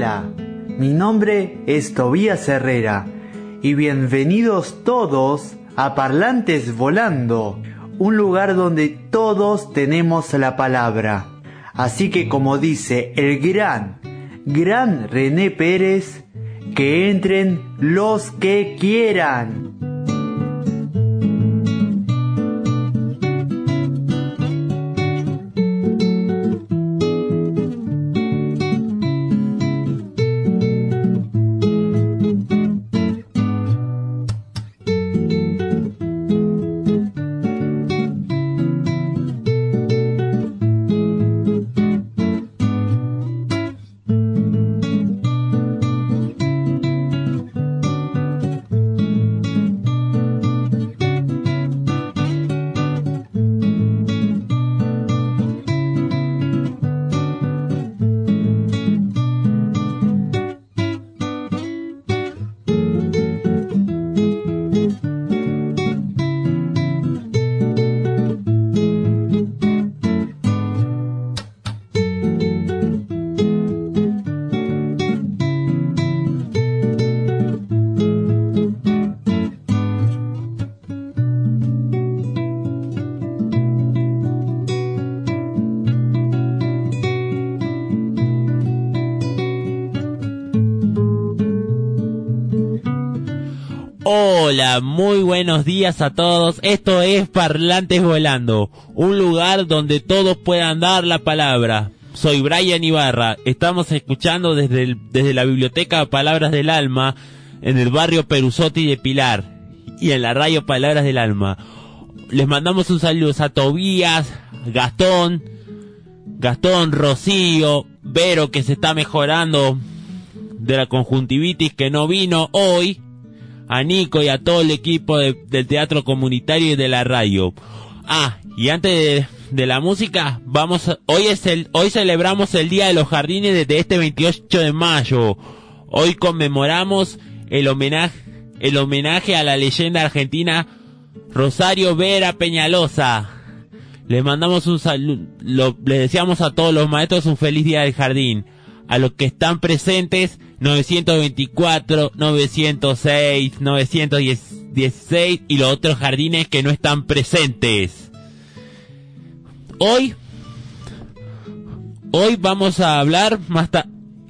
Hola, mi nombre es Tobías Herrera y bienvenidos todos a Parlantes Volando, un lugar donde todos tenemos la palabra. Así que como dice el gran, gran René Pérez, que entren los que quieran. Hola, muy buenos días a todos. Esto es Parlantes Volando, un lugar donde todos puedan dar la palabra. Soy Brian Ibarra. Estamos escuchando desde, desde la biblioteca Palabras del Alma en el barrio Perusotti de Pilar y en la radio Palabras del Alma. Les mandamos un saludo a Tobías, Gastón, Gastón, Rocío, Vero que se está mejorando de la conjuntivitis que no vino hoy a Nico y a todo el equipo del teatro comunitario y de la radio. Ah, y antes de, la música, vamos, hoy es el, hoy celebramos el Día de los Jardines desde este 28 de mayo. Hoy conmemoramos el homenaje, el homenaje a la leyenda argentina Rosario Vera Peñalosa. Les mandamos un saludo, les deseamos a todos los maestros un feliz día del jardín. A los que están presentes, 924, 906, 916 y los otros jardines que no están presentes. Hoy, hoy vamos a hablar más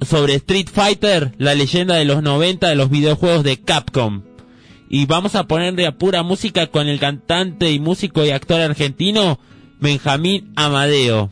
sobre Street Fighter, la leyenda de los 90 de los videojuegos de Capcom. Y vamos a ponerle a pura música con el cantante y músico y actor argentino Benjamín Amadeo.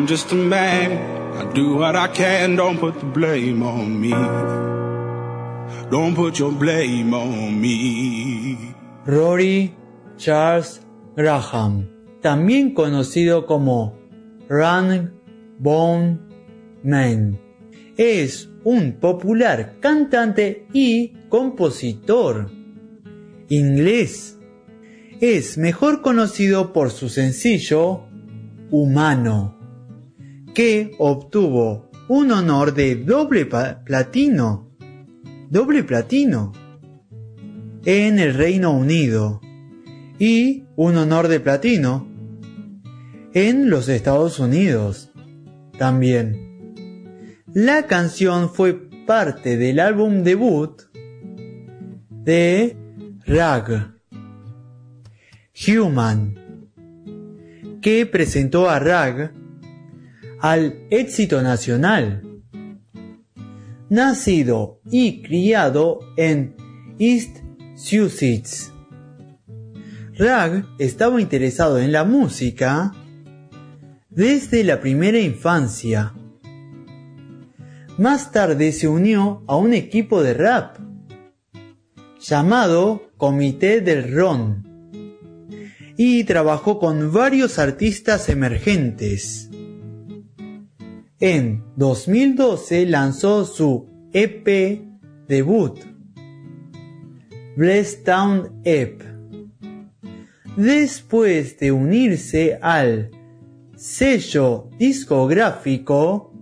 I'm just a man. I do what I can. Don't put the blame on me. Don't put your blame on me. Rory Charles Graham, también conocido como Run Bone Man, es un popular cantante y compositor inglés. Es mejor conocido por su sencillo Humano, que obtuvo un honor de doble platino, doble platino en el Reino Unido y un honor de platino en los Estados Unidos también. La canción fue parte del álbum debut de Rag, Human, que presentó a Rag al éxito nacional. Nacido y criado en East Sussex. Rag estaba interesado en la música desde la primera infancia. Más tarde se unió a un equipo de rap llamado Comité del Ron y trabajó con varios artistas emergentes. En 2012 lanzó su EP debut, Blessed Town EP. Después de unirse al sello discográfico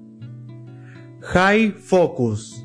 High Focus.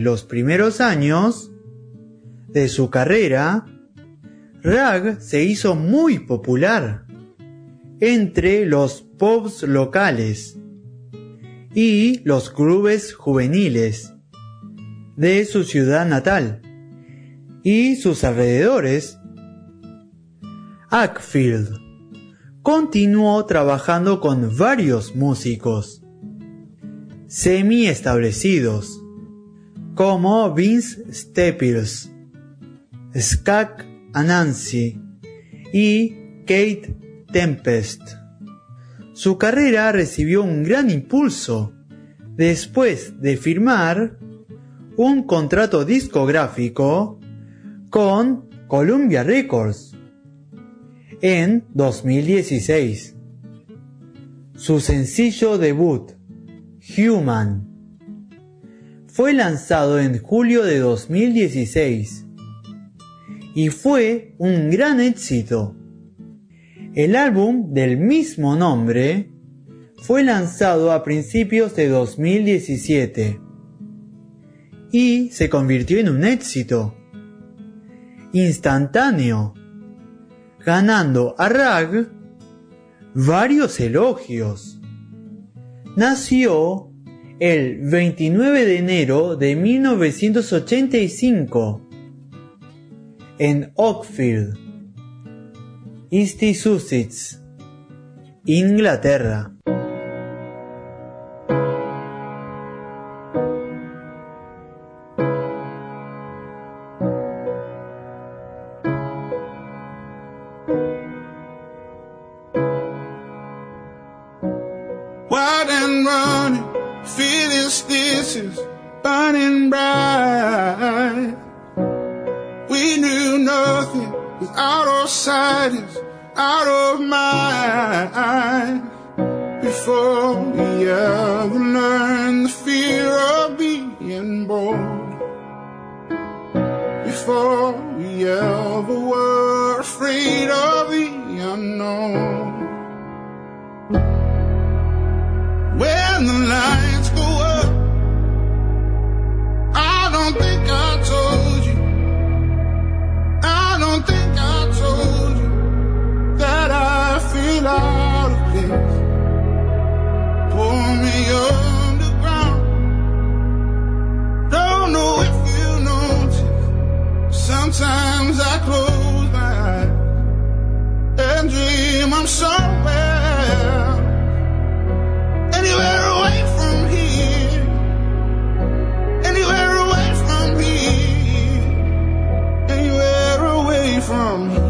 los primeros años de su carrera, Rag se hizo muy popular entre los pubs locales y los clubes juveniles de su ciudad natal y sus alrededores. Ackfield continuó trabajando con varios músicos semi establecidos como Vince Staples, Skak Anansi y Kate Tempest. Su carrera recibió un gran impulso después de firmar un contrato discográfico con Columbia Records en 2016. Su sencillo debut, Human, fue lanzado en julio de 2016 y fue un gran éxito. El álbum del mismo nombre fue lanzado a principios de 2017 y se convirtió en un éxito instantáneo, ganando a Rag varios elogios. Nació el 29 de enero de 1985 en Oakfield, East Sussex, Inglaterra. Somewhere. Anywhere away from here. Anywhere away from here. Anywhere away from here.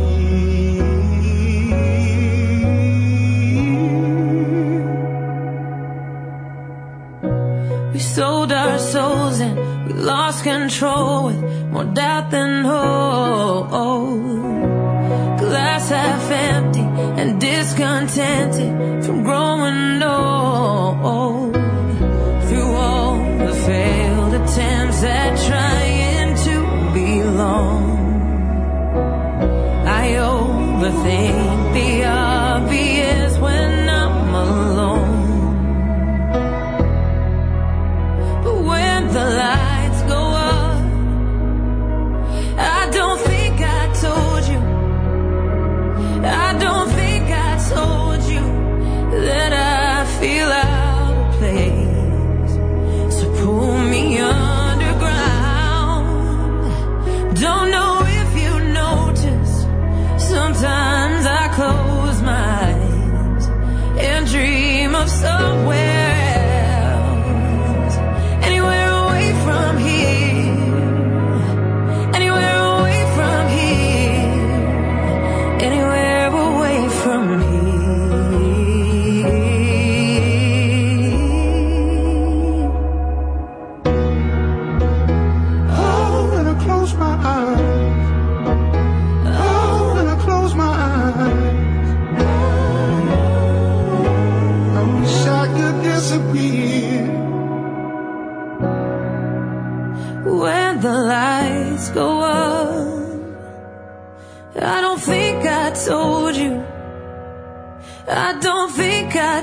We sold our souls and we lost control with more doubt than hope. Discontented from growing old. Through all the failed attempts at trying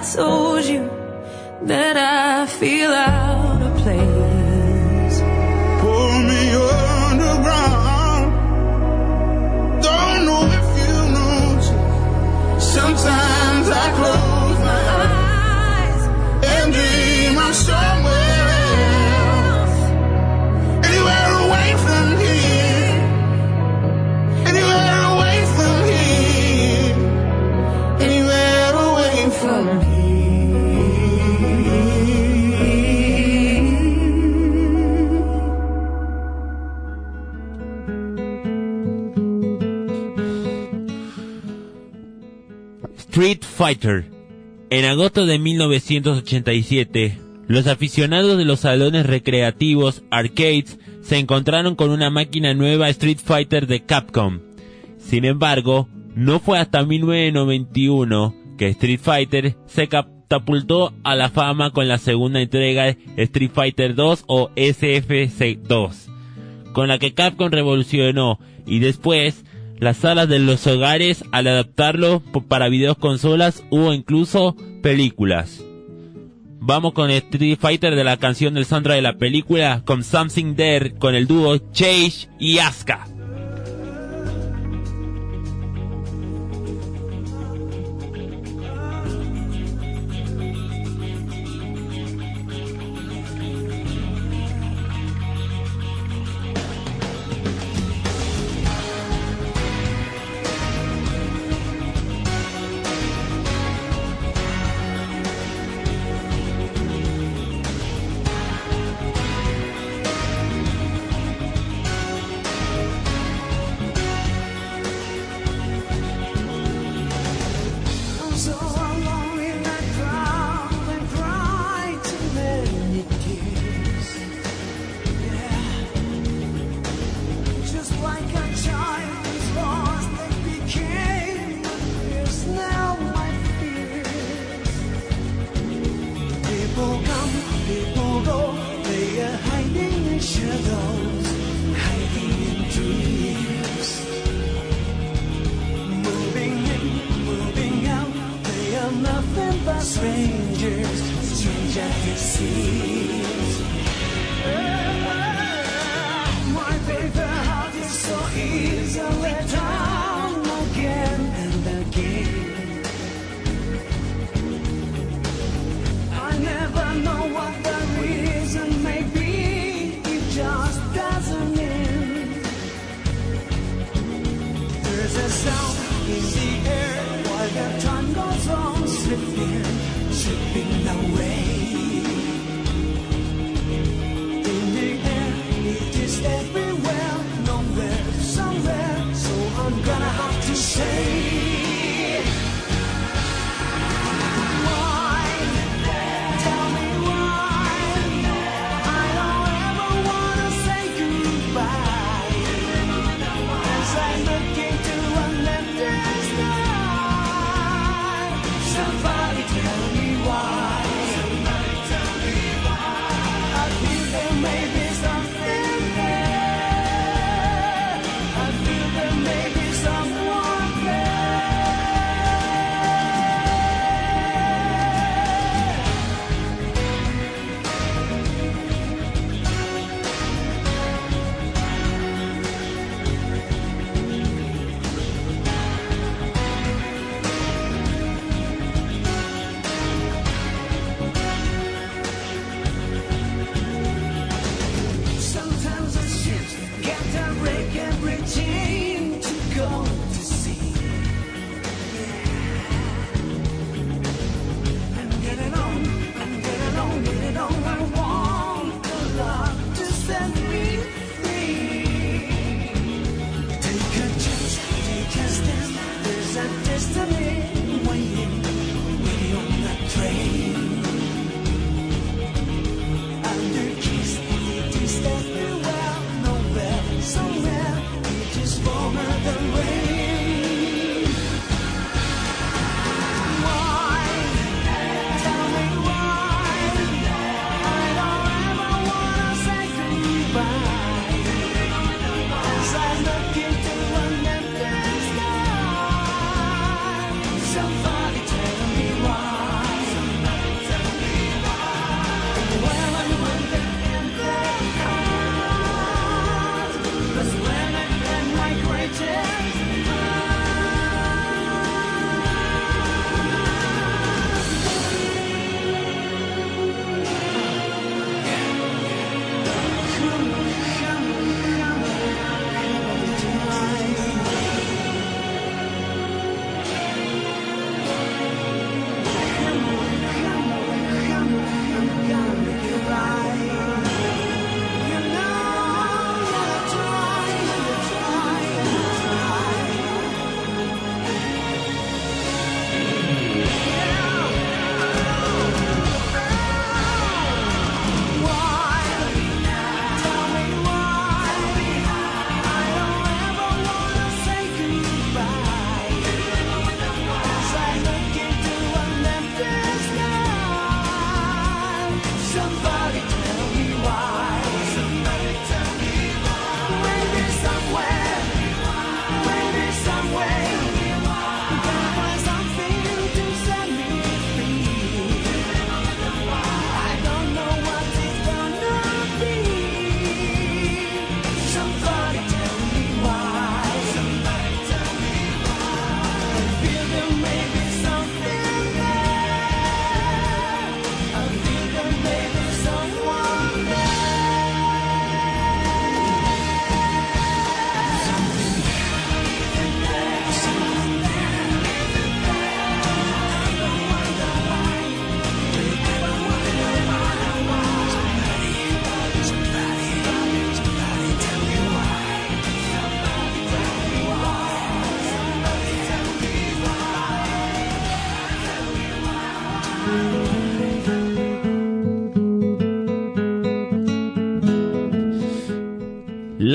told you that I feel out Fighter. En agosto de 1987, los aficionados de los salones recreativos, arcades, se encontraron con una máquina nueva Street Fighter de Capcom. Sin embargo, no fue hasta 1991 que Street Fighter se catapultó a la fama con la segunda entrega Street Fighter 2 o SFC 2, con la que Capcom revolucionó y después las salas de los hogares al adaptarlo para videoconsolas o incluso películas. Vamos con Street Fighter de la canción del Sandra de la película con Something There con el dúo Chase y Asuka. to save.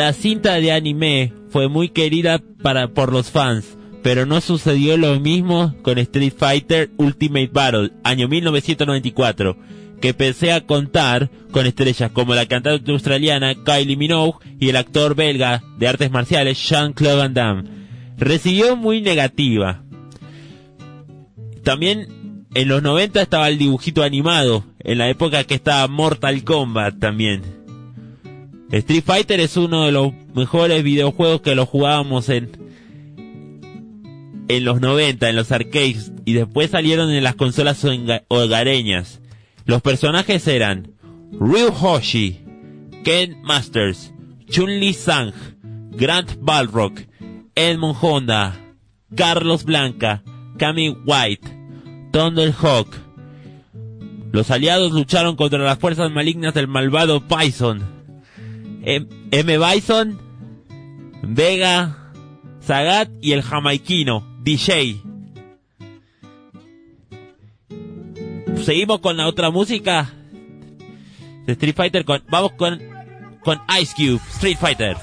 La cinta de anime fue muy querida para, por los fans, pero no sucedió lo mismo con Street Fighter Ultimate Battle, año 1994, que pese a contar con estrellas como la cantante australiana Kylie Minogue y el actor belga de artes marciales Jean-Claude Van Damme. Recibió muy negativa. También en los 90 estaba el dibujito animado, en la época que estaba Mortal Kombat también. Street Fighter es uno de los mejores videojuegos que lo jugábamos en en los 90 en los arcades y después salieron en las consolas hoga- hogareñas. Los personajes eran Ryu Hoshi, Ken Masters, Chun-Li Sang, Grant Balrog, Edmund Honda, Carlos Blanca, Kami White, Thunderhawk. Los aliados lucharon contra las fuerzas malignas del malvado Bison. M. M. Bison, Vega, Sagat y el jamaiquino, DJ. Seguimos con la otra música de Street Fighter. Con, vamos con, con Ice Cube, Street Fighter.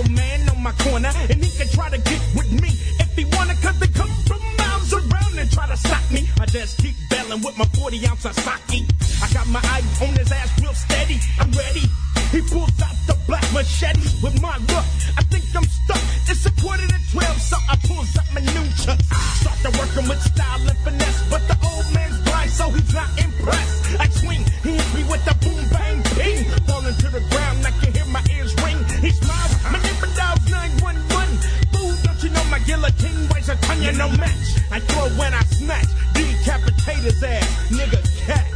Old man on my corner, and he can try to get with me if he wanna, cause they come from miles around and try to stop me. I just keep belling with my 40 ounce of sake. I got my eye on his ass real steady. I'm ready. He pulls out the black machete with my look. I think I'm stuck. It's a quarter to 12, so I pulls up my new chucks. Start to working with style and finesse, but the old man's blind, so he's not impressed. I swing, he hits me with the weighs a ton, you no match. I throw when I snatch, decapitate his ass, nigga catch.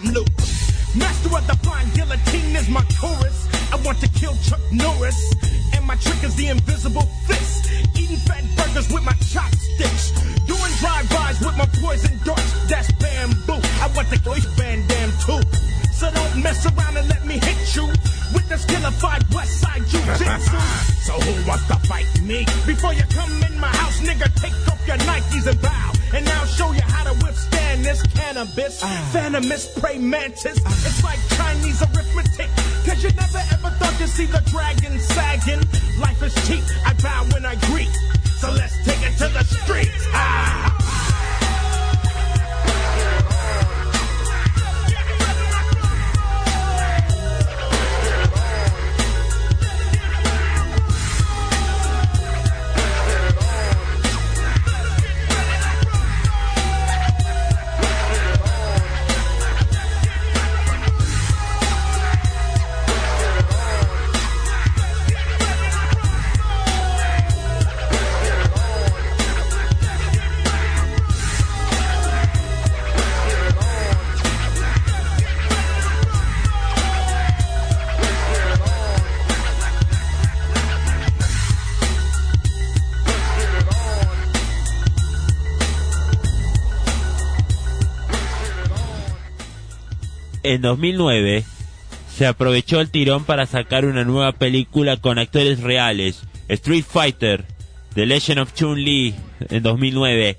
Drum loop. Master of the flying guillotine is my chorus. I want to kill Chuck Norris. And my trick is the invisible fist. Eating fat burgers with my chopsticks. Doing drive-bys with my poison darts. That's bamboo. I want the Joyce Van Dam too. So don't mess around and let me hit you with the skillified West Side Jiu-Jitsu. so who wants to fight me? Before you come in my house, nigga, take off your Nikes and bow. Cannabis. Venomous prey mantis. It's like Chinese arithmetic. Cause you never ever thought to see the dragon sagging. Life is cheap, I bow when I greet. So let's take it to the streets. Ah! En 2009 se aprovechó el tirón para sacar una nueva película con actores reales, Street Fighter, The Legend of Chun-Li en 2009,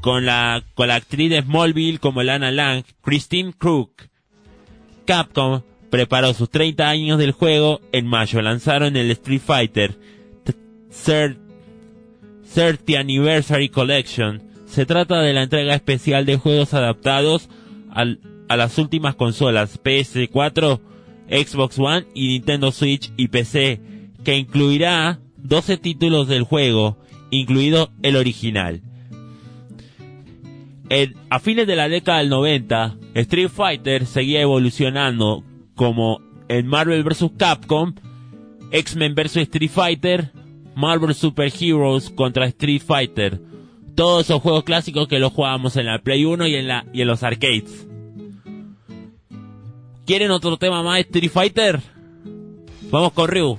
con la, con la actriz de Smallville como Lana Lang, Christine Crook. Capcom preparó sus 30 años del juego en mayo, lanzaron el Street Fighter T- Third 30 Anniversary Collection. Se trata de la entrega especial de juegos adaptados al- a las últimas consolas PS4, Xbox One y Nintendo Switch y PC, que incluirá 12 títulos del juego, incluido el original. A fines de la década del 90, Street Fighter seguía evolucionando como en Marvel vs. Capcom, X-Men vs. Street Fighter, Marvel Super Heroes contra Street Fighter. Todos esos juegos clásicos que los jugábamos en la Play 1 y en, la, y en los arcades. ¿Quieren otro tema más Street Fighter? Vamos con Ryu.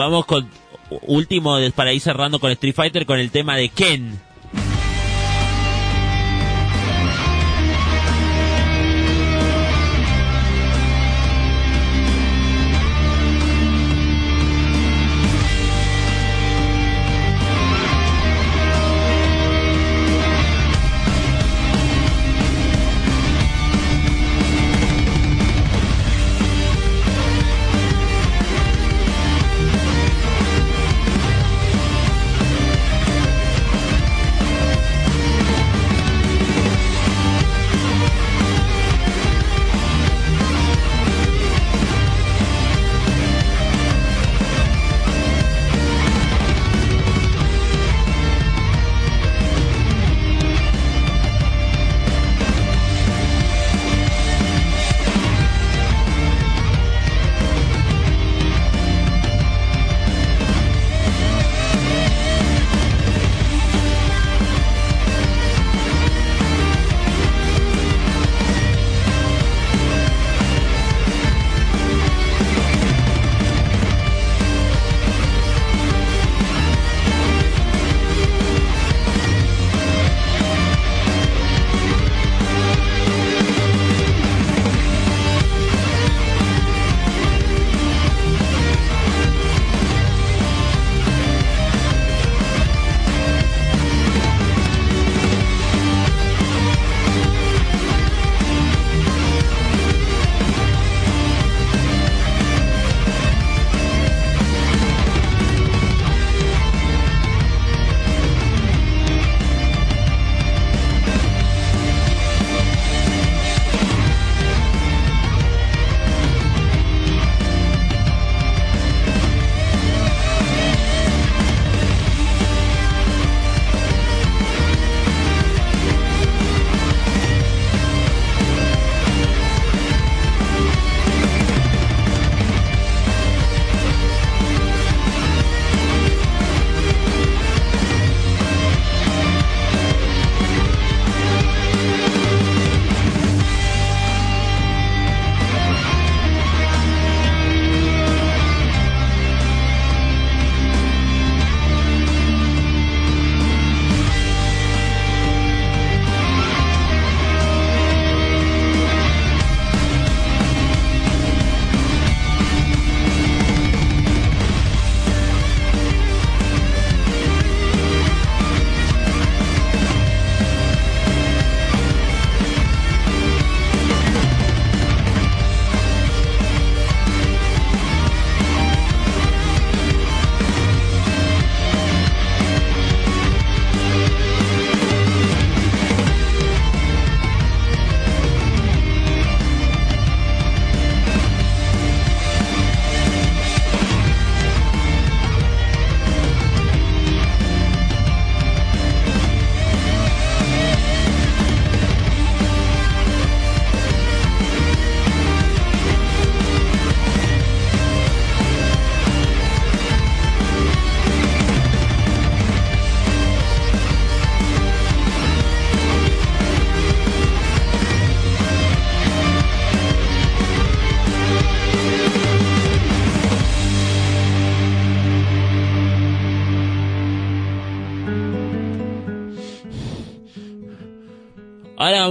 Vamos con último para ir cerrando con Street Fighter con el tema de Ken.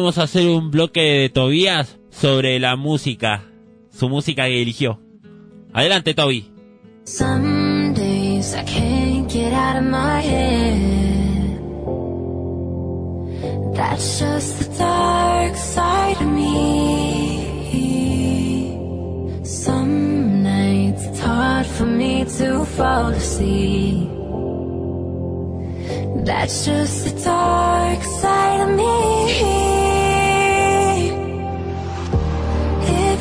vamos a hacer un bloque de Tobías sobre la música, su música que eligió. Adelante, Toby. Some days I can't get out of my head. That's just the dark side of me. Some nights it's hard for me to fall asleep. That's just the dark side of me.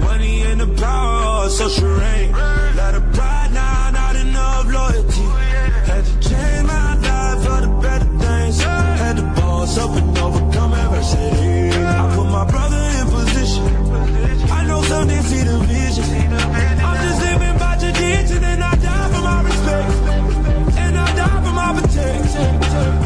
Money and the power, social rank. Lot of pride now, not enough loyalty. Had to change my life for the better things. Had to boss up and overcome adversity. I put my brother in position. I know someday see the vision. I'm just living by tradition and I die for my respect. And I die for my protection.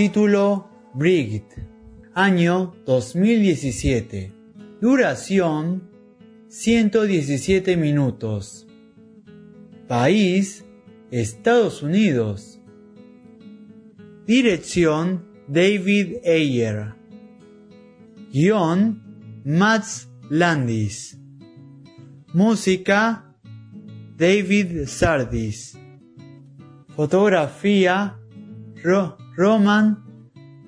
Título Brigid. Año 2017. Duración 117 minutos. País Estados Unidos. Dirección David Ayer. Guión Mats Landis. Música David Sardis. Fotografía Ro Roman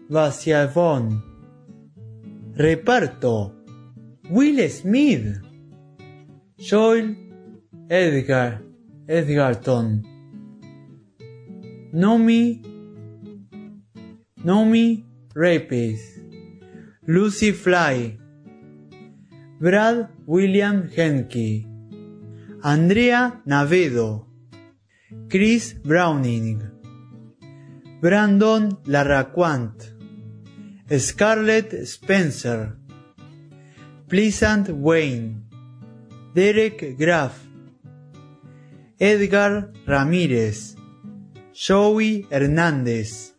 Vasiavon. Reparto: Will Smith, Joel Edgar Edgarton, Nomi Nomi Rapes, Lucy Fly, Brad William Henke, Andrea Navedo, Chris Browning. Brandon Larraquant, Scarlett Spencer, Pleasant Wayne, Derek Graff, Edgar Ramírez, Joey Hernández,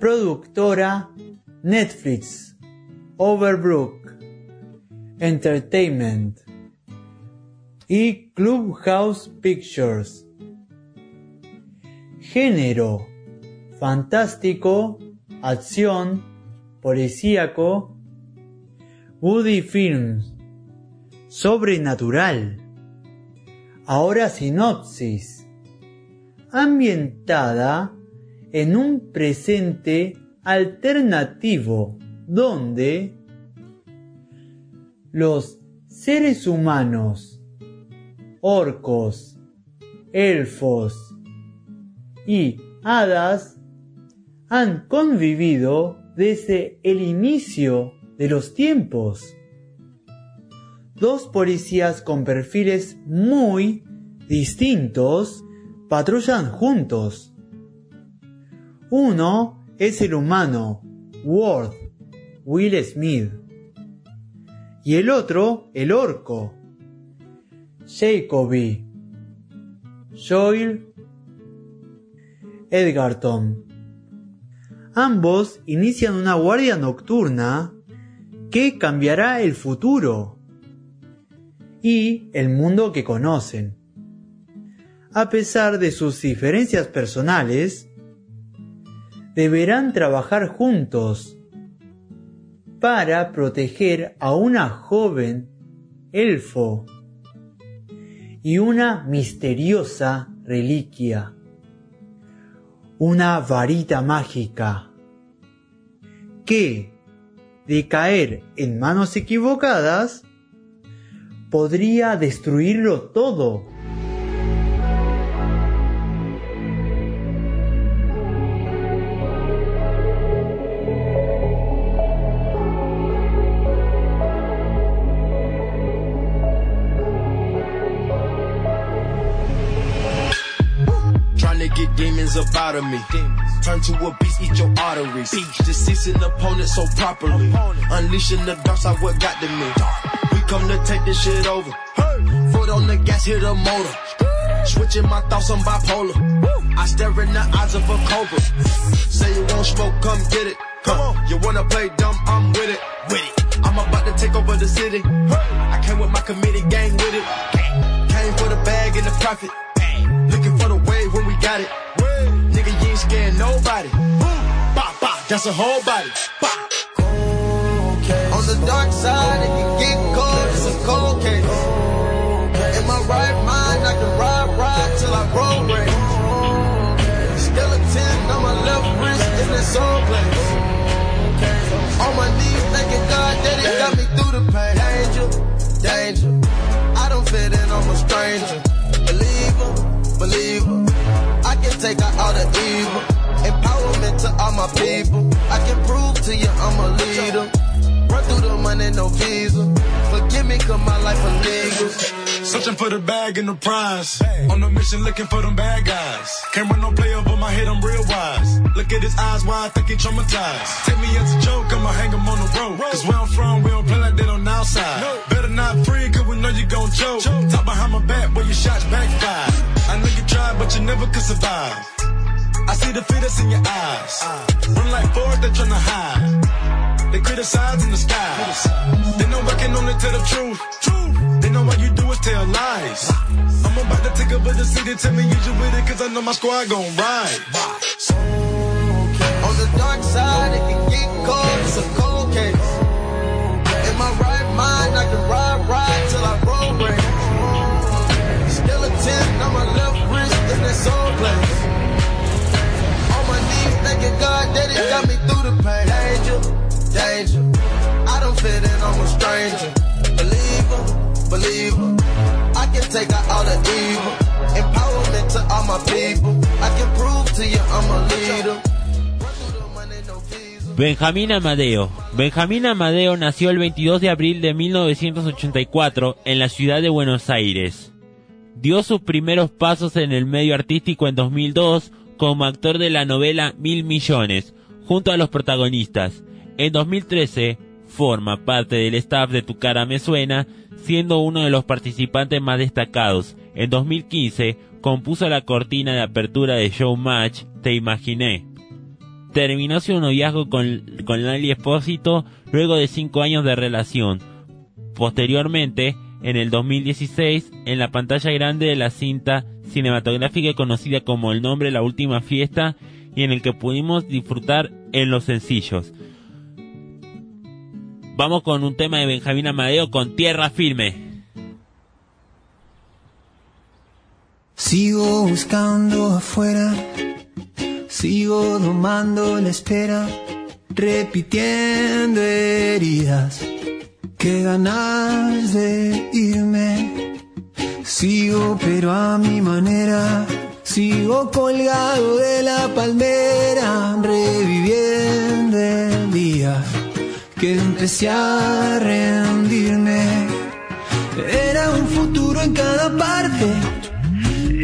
productora Netflix, Overbrook, Entertainment y Clubhouse Pictures. Género fantástico, acción, policíaco, Woody Films, sobrenatural. Ahora sinopsis. Ambientada en un presente alternativo donde los seres humanos, orcos, elfos y hadas han convivido desde el inicio de los tiempos. Dos policías con perfiles muy distintos patrullan juntos. Uno es el humano, Ward, Will Smith. Y el otro, el orco, Jacoby, Joel Edgarton. Ambos inician una guardia nocturna que cambiará el futuro y el mundo que conocen. A pesar de sus diferencias personales, deberán trabajar juntos para proteger a una joven elfo y una misteriosa reliquia, una varita mágica. Que, de caer en manos equivocadas, podría destruirlo todo. Demons up out of me. Turn to a beast, eat your arteries. Deceasing opponent so properly. Unleashing the dark side, what got to me. We come to take this shit over. Foot on the gas, hit a motor. Switching my thoughts, I'm bipolar. I stare in the eyes of a cobra. Say you won't smoke, come get it. Come on, you wanna play dumb, I'm with it. With it. I'm about to take over the city. I came with my committee gang with it. Came for the bag and the profit. Looking for the wave when we got it. Scared nobody. Bop, bop, that's a whole body. Bop. On the dark side, it can get cold. It's a cold case. In my right mind, I can ride, ride till I roll race. Skeleton on my left wrist in this soul place. On my knees, thanking God that it got me through the pain. Danger, danger. I don't fit in, I'm a stranger. Believer, believer. I can take out all the evil. To all my people. I can prove to you I'm a leader. Run through the money, no visa. Forgive me, cause my life illegal. Searching for the bag and the prize. On a mission looking for them bad guys. Can't run no play over my head, I'm real wise. Look at his eyes, I think he traumatized. Take me as a joke, I'ma hang him on the road. Cause where I'm from, we don't play like that on outside. Better not free, cause we know you gon' choke. Talk behind my back, where your shots backfire. I know you tried, but you never could survive. I see the that's in your eyes. Run like Ford, they're tryna hide. They criticize in the sky. They know I can only tell the truth. They know why you do is tell lies. I'm about to take over the city, tell me you you with it, cause I know my squad gon' ride. On the dark side, it can get cold. It's a cold case. In my right mind, I can ride, ride till I roll race. Skeleton on my left wrist in this soul place. Benjamín Amadeo. Benjamín Amadeo nació el 22 de abril de 1984 en la ciudad de Buenos Aires. Dio sus primeros pasos en el medio artístico en 2002 como actor de la novela Mil Millones, junto a los protagonistas. En 2013 forma parte del staff de Tu cara me suena, siendo uno de los participantes más destacados. En 2015 compuso la cortina de apertura de Showmatch Te Imaginé. Terminó su noviazgo con, con Lali Espósito luego de cinco años de relación. Posteriormente, en el 2016, en la pantalla grande de la cinta cinematográfica conocida como El nombre la última fiesta y en el que pudimos disfrutar en los sencillos. Vamos con un tema de Benjamín Amadeo con Tierra Firme. Sigo buscando afuera, sigo domando la espera, repitiendo heridas, qué ganas de irme. Sigo pero a mi manera, sigo colgado de la palmera, reviviendo el día que empecé a rendirme. Era un futuro en cada parte.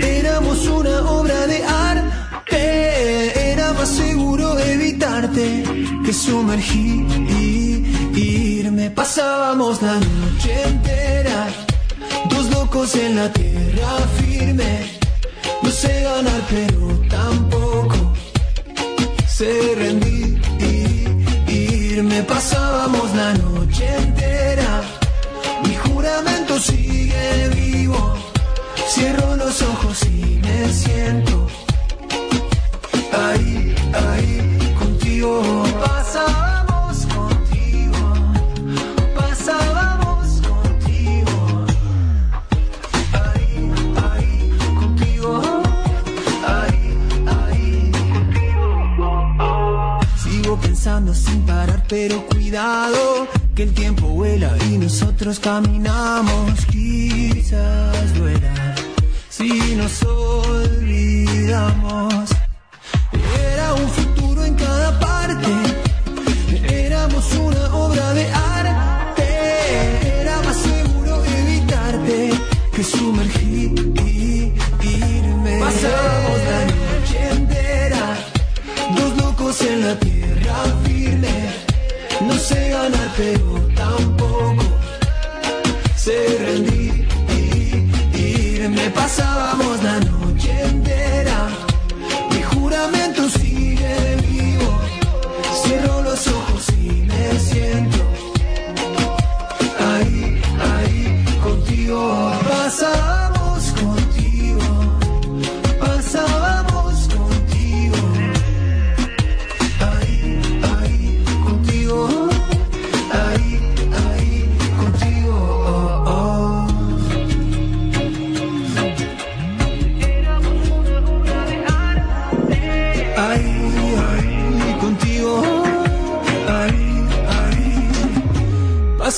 Éramos una obra de arte. Era más seguro evitarte que sumergirme. Pasábamos la noche entera, dos locos en la tierra firme. No sé ganar, pero tampoco sé rendirme. Pasábamos la noche entera. Nosotros caminamos. Quizás duela si nos olvidamos.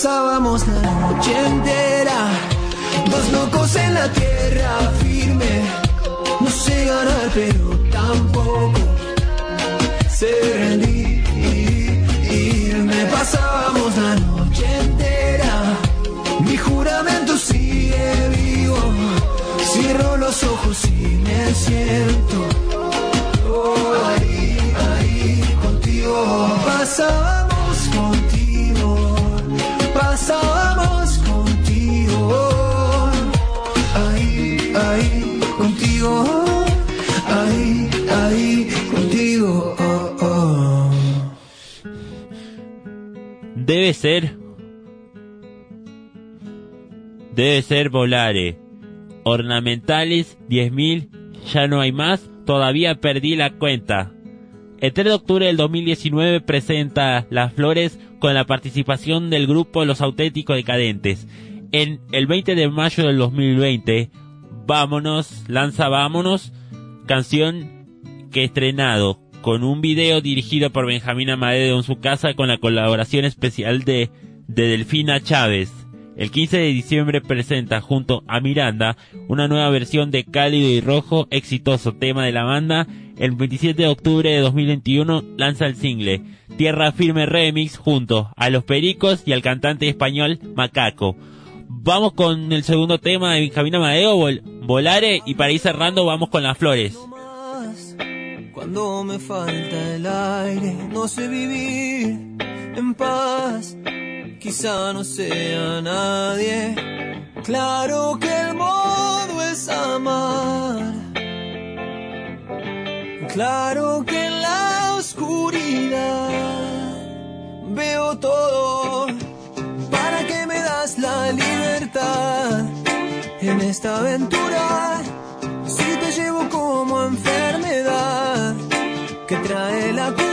Pasábamos la noche entera. Dos locos en la tierra firme. No sé ganar, pero Debe ser. Debe ser Volare. Ornamentales 10.000. Ya no hay más. Todavía perdí la cuenta. El 3 de octubre del 2019 presenta Las Flores con la participación del grupo Los Auténticos Decadentes. En el 20 de mayo del 2020, Vámonos, lanza Vámonos, canción que estrenado con un video dirigido por Benjamín Amadeo en su casa con la colaboración especial de, de Delfina Chávez. El 15 de diciembre presenta junto a Miranda una nueva versión de Cálido y Rojo, exitoso tema de la banda. El 27 de octubre de 2021 lanza el single Tierra Firme Remix junto a Los Pericos y al cantante español Macaco. Vamos con el segundo tema de Benjamín Amadeo, Vol- Volare, y para ir cerrando vamos con las flores. Cuando me falta el aire, no sé vivir en paz. quizá no sea nadie. Claro que el modo es amar. Claro que en la oscuridad veo todo. ¿Para que me das la libertad en esta aventura? Si te llevo como enfermedad trae la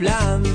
plan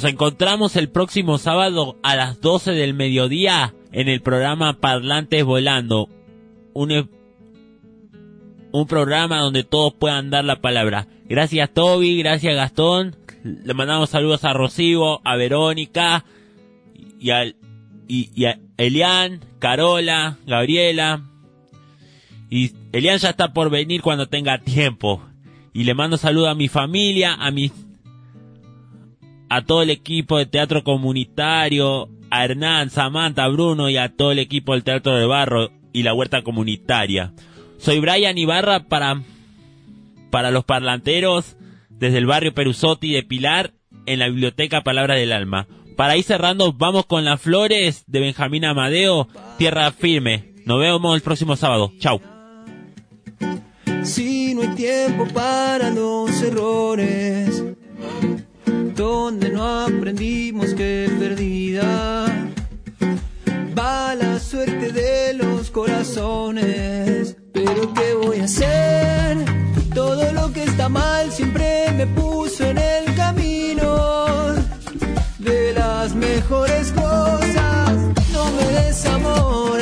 nos encontramos el próximo sábado a las 12 del mediodía en el programa Parlantes Volando. Un, e- un programa donde todos puedan dar la palabra. Gracias Toby, gracias Gastón. Le mandamos saludos a Rocío, a Verónica y a, y, a Elian, Carola, Gabriela. Y Elian ya está por venir cuando tenga tiempo. Y le mando saludos a mi familia, a mis a todo el equipo de teatro comunitario, a Hernán, Samantha, Bruno y a todo el equipo del Teatro de Barro y la Huerta Comunitaria. Soy Brian Ibarra para, para los parlanteros desde el barrio Perusotti de Pilar en la biblioteca Palabra del Alma. Para ir cerrando, vamos con las flores de Benjamín Amadeo, Tierra Firme. Nos vemos el próximo sábado. Chau. Si no hay tiempo para los errores, donde no aprendimos que perdida va la suerte de los corazones. Pero ¿qué voy a hacer? Todo lo que está mal siempre me puso en el camino de las mejores cosas. No me des amor